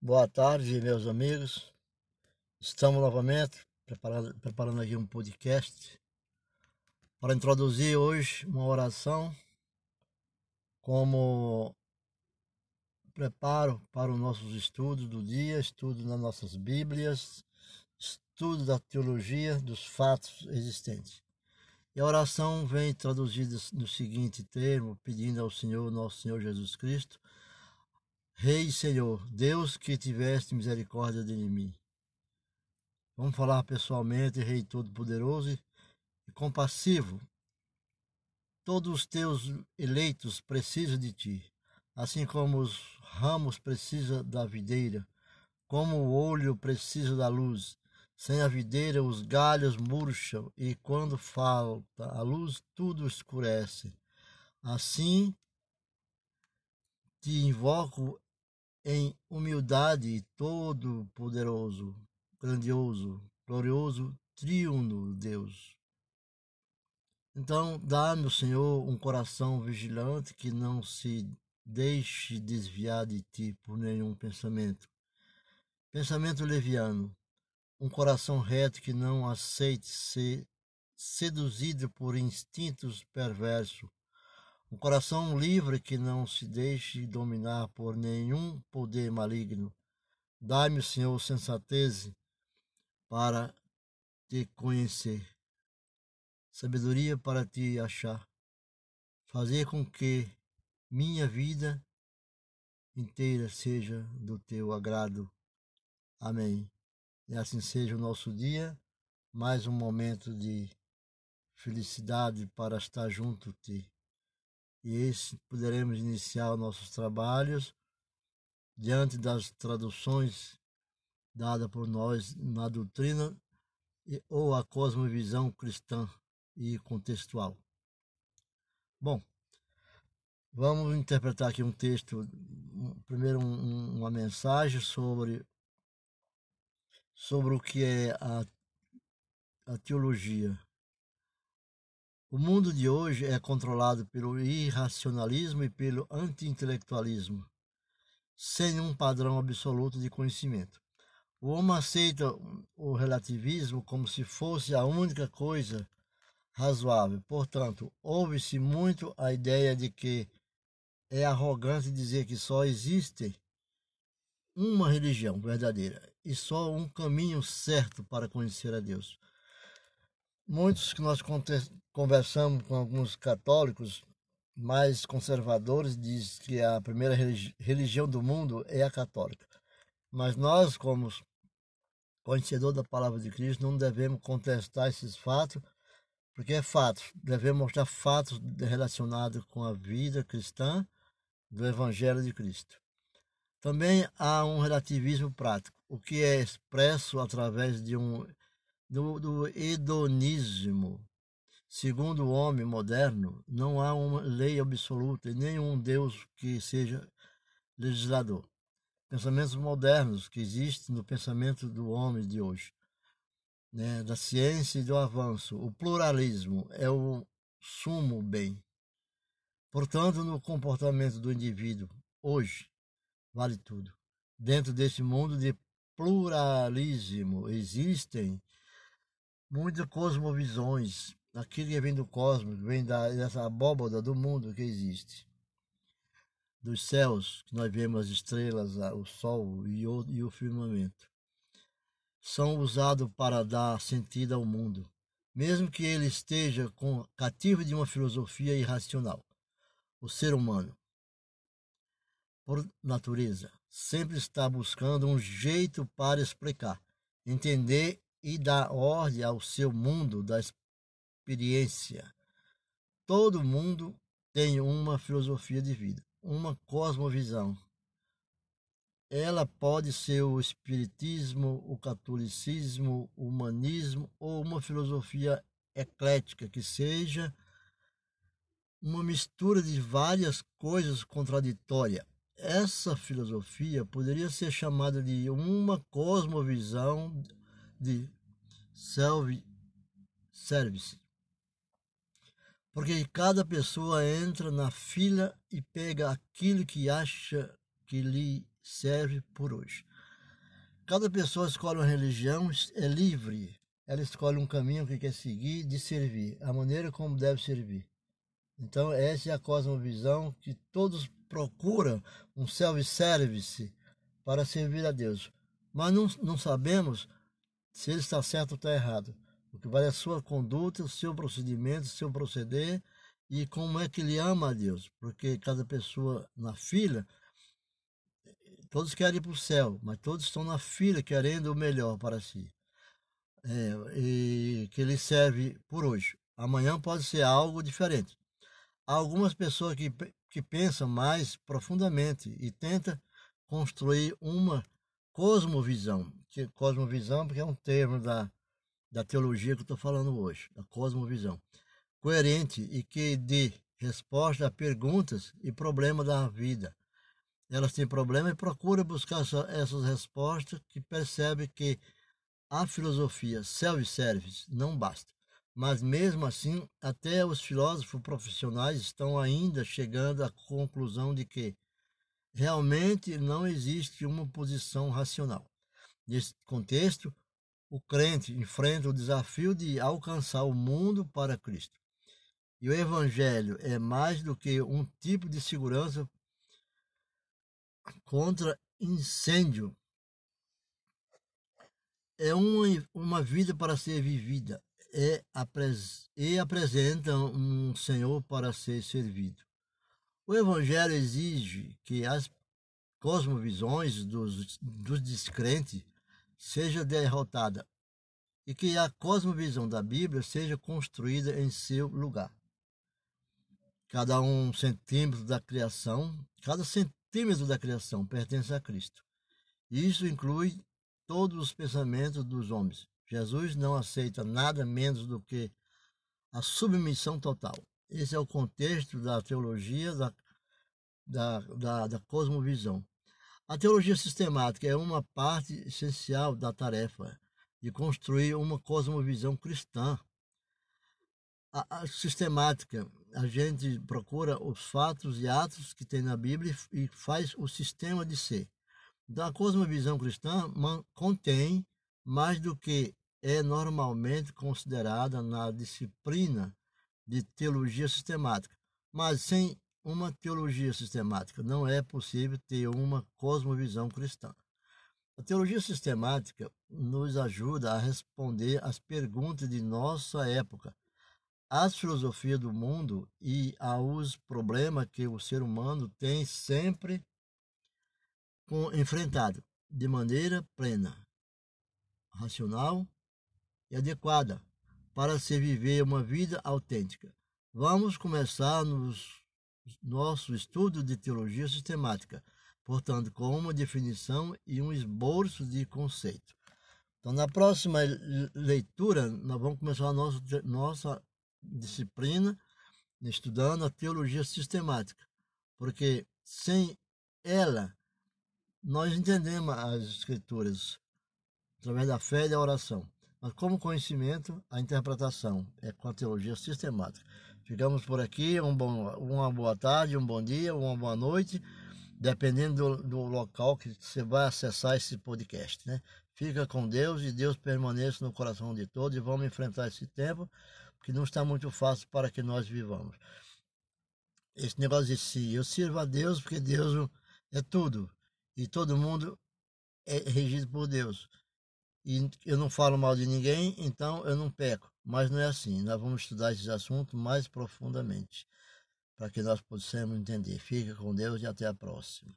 Boa tarde, meus amigos. Estamos novamente preparando, preparando aqui um podcast para introduzir hoje uma oração como preparo para os nossos estudos do dia, estudo nas nossas Bíblias, estudo da teologia dos fatos existentes. E a oração vem traduzida no seguinte termo, pedindo ao Senhor, nosso Senhor Jesus Cristo, Rei Senhor, Deus que tiveste misericórdia de mim. Vamos falar pessoalmente, Rei Todo-Poderoso e compassivo. Todos os teus eleitos precisam de ti, assim como os ramos precisam da videira, como o olho precisa da luz. Sem a videira, os galhos murcham, e quando falta a luz, tudo escurece. Assim, te invoco em humildade todo-poderoso, grandioso, glorioso, triuno Deus. Então, dá-me, Senhor, um coração vigilante que não se deixe desviar de ti por nenhum pensamento. Pensamento leviano, um coração reto que não aceite ser seduzido por instintos perversos, um coração livre que não se deixe dominar por nenhum poder maligno. Dai-me, Senhor, sensatez para te conhecer, sabedoria para te achar, fazer com que minha vida inteira seja do teu agrado. Amém. E assim seja o nosso dia, mais um momento de felicidade para estar junto a ti e esse poderemos iniciar nossos trabalhos diante das traduções dadas por nós na doutrina ou a cosmovisão cristã e contextual. Bom, vamos interpretar aqui um texto, primeiro um, uma mensagem sobre sobre o que é a, a teologia o mundo de hoje é controlado pelo irracionalismo e pelo anti-intelectualismo, sem um padrão absoluto de conhecimento. O homem aceita o relativismo como se fosse a única coisa razoável. Portanto, ouve-se muito a ideia de que é arrogante dizer que só existe uma religião verdadeira e só um caminho certo para conhecer a Deus. Muitos que nós conversamos com alguns católicos mais conservadores diz que a primeira religião do mundo é a católica. Mas nós, como conhecedor da palavra de Cristo, não devemos contestar esses fatos, porque é fato. Devemos mostrar fatos relacionados com a vida cristã do Evangelho de Cristo. Também há um relativismo prático, o que é expresso através de um do, do hedonismo. Segundo o homem moderno, não há uma lei absoluta e nenhum Deus que seja legislador. Pensamentos modernos que existem no pensamento do homem de hoje, né, da ciência e do avanço. O pluralismo é o sumo bem. Portanto, no comportamento do indivíduo, hoje, vale tudo. Dentro desse mundo de pluralismo existem muitas cosmovisões, aquilo que vem do cosmos, vem da, dessa abóboda do mundo que existe. Dos céus, que nós vemos as estrelas, o sol e o, e o firmamento. São usados para dar sentido ao mundo, mesmo que ele esteja com, cativo de uma filosofia irracional. O ser humano, por natureza, sempre está buscando um jeito para explicar, entender e dá ordem ao seu mundo da experiência. Todo mundo tem uma filosofia de vida, uma cosmovisão. Ela pode ser o espiritismo, o catolicismo, o humanismo ou uma filosofia eclética que seja uma mistura de várias coisas contraditórias. Essa filosofia poderia ser chamada de uma cosmovisão de self-service. Porque cada pessoa entra na fila e pega aquilo que acha que lhe serve por hoje. Cada pessoa escolhe uma religião, é livre. Ela escolhe um caminho que quer seguir de servir, a maneira como deve servir. Então, essa é a cosmovisão que todos procuram um self-service para servir a Deus. Mas não, não sabemos se ele está certo ou está errado. O que vale é a sua conduta, o seu procedimento, o seu proceder e como é que ele ama a Deus. Porque cada pessoa na fila Todos querem ir para o céu, mas todos estão na fila querendo o melhor para si. É, e que ele serve por hoje. Amanhã pode ser algo diferente. Há algumas pessoas que, que pensam mais profundamente e tentam construir uma cosmovisão. Que, cosmovisão porque é um termo da, da teologia que eu estou falando hoje, a cosmovisão. Coerente e que dê resposta a perguntas e problemas da vida elas têm problema e procuram buscar essas respostas que percebe que a filosofia self-service não basta. Mas mesmo assim, até os filósofos profissionais estão ainda chegando à conclusão de que realmente não existe uma posição racional. Nesse contexto, o crente enfrenta o desafio de alcançar o mundo para Cristo. E o Evangelho é mais do que um tipo de segurança contra incêndio. É uma, uma vida para ser vivida é, e apresenta um Senhor para ser servido. O Evangelho exige que as cosmovisões dos, dos descrentes seja derrotada e que a cosmovisão da Bíblia seja construída em seu lugar. Cada um centímetro da criação, cada centímetro da criação pertence a Cristo. Isso inclui todos os pensamentos dos homens. Jesus não aceita nada menos do que a submissão total. Esse é o contexto da teologia da, da, da, da cosmovisão. A teologia sistemática é uma parte essencial da tarefa de construir uma cosmovisão cristã. A, a sistemática a gente procura os fatos e atos que tem na Bíblia e faz o sistema de ser. Então, a cosmovisão cristã contém mais do que é normalmente considerada na disciplina de teologia sistemática. Mas sem uma teologia sistemática não é possível ter uma cosmovisão cristã. A teologia sistemática nos ajuda a responder às perguntas de nossa época às filosofias do mundo e aos problemas que o ser humano tem sempre enfrentado de maneira plena, racional e adequada para se viver uma vida autêntica. Vamos começar nos nosso estudo de teologia sistemática, portanto, com uma definição e um esboço de conceito. Então, na próxima leitura, nós vamos começar a nossa, nossa disciplina estudando a teologia sistemática, porque sem ela nós entendemos as escrituras através da fé e da oração. Mas como conhecimento, a interpretação é com a teologia sistemática. Ficamos por aqui, um bom, uma boa tarde, um bom dia, uma boa noite, dependendo do, do local que você vai acessar esse podcast. Né? Fica com Deus e Deus permaneça no coração de todos e vamos enfrentar esse tempo que não está muito fácil para que nós vivamos. Esse negócio de si, eu sirvo a Deus porque Deus é tudo e todo mundo é regido por Deus. E eu não falo mal de ninguém, então eu não peco. Mas não é assim. Nós vamos estudar esses assuntos mais profundamente para que nós possamos entender. Fica com Deus e até a próxima.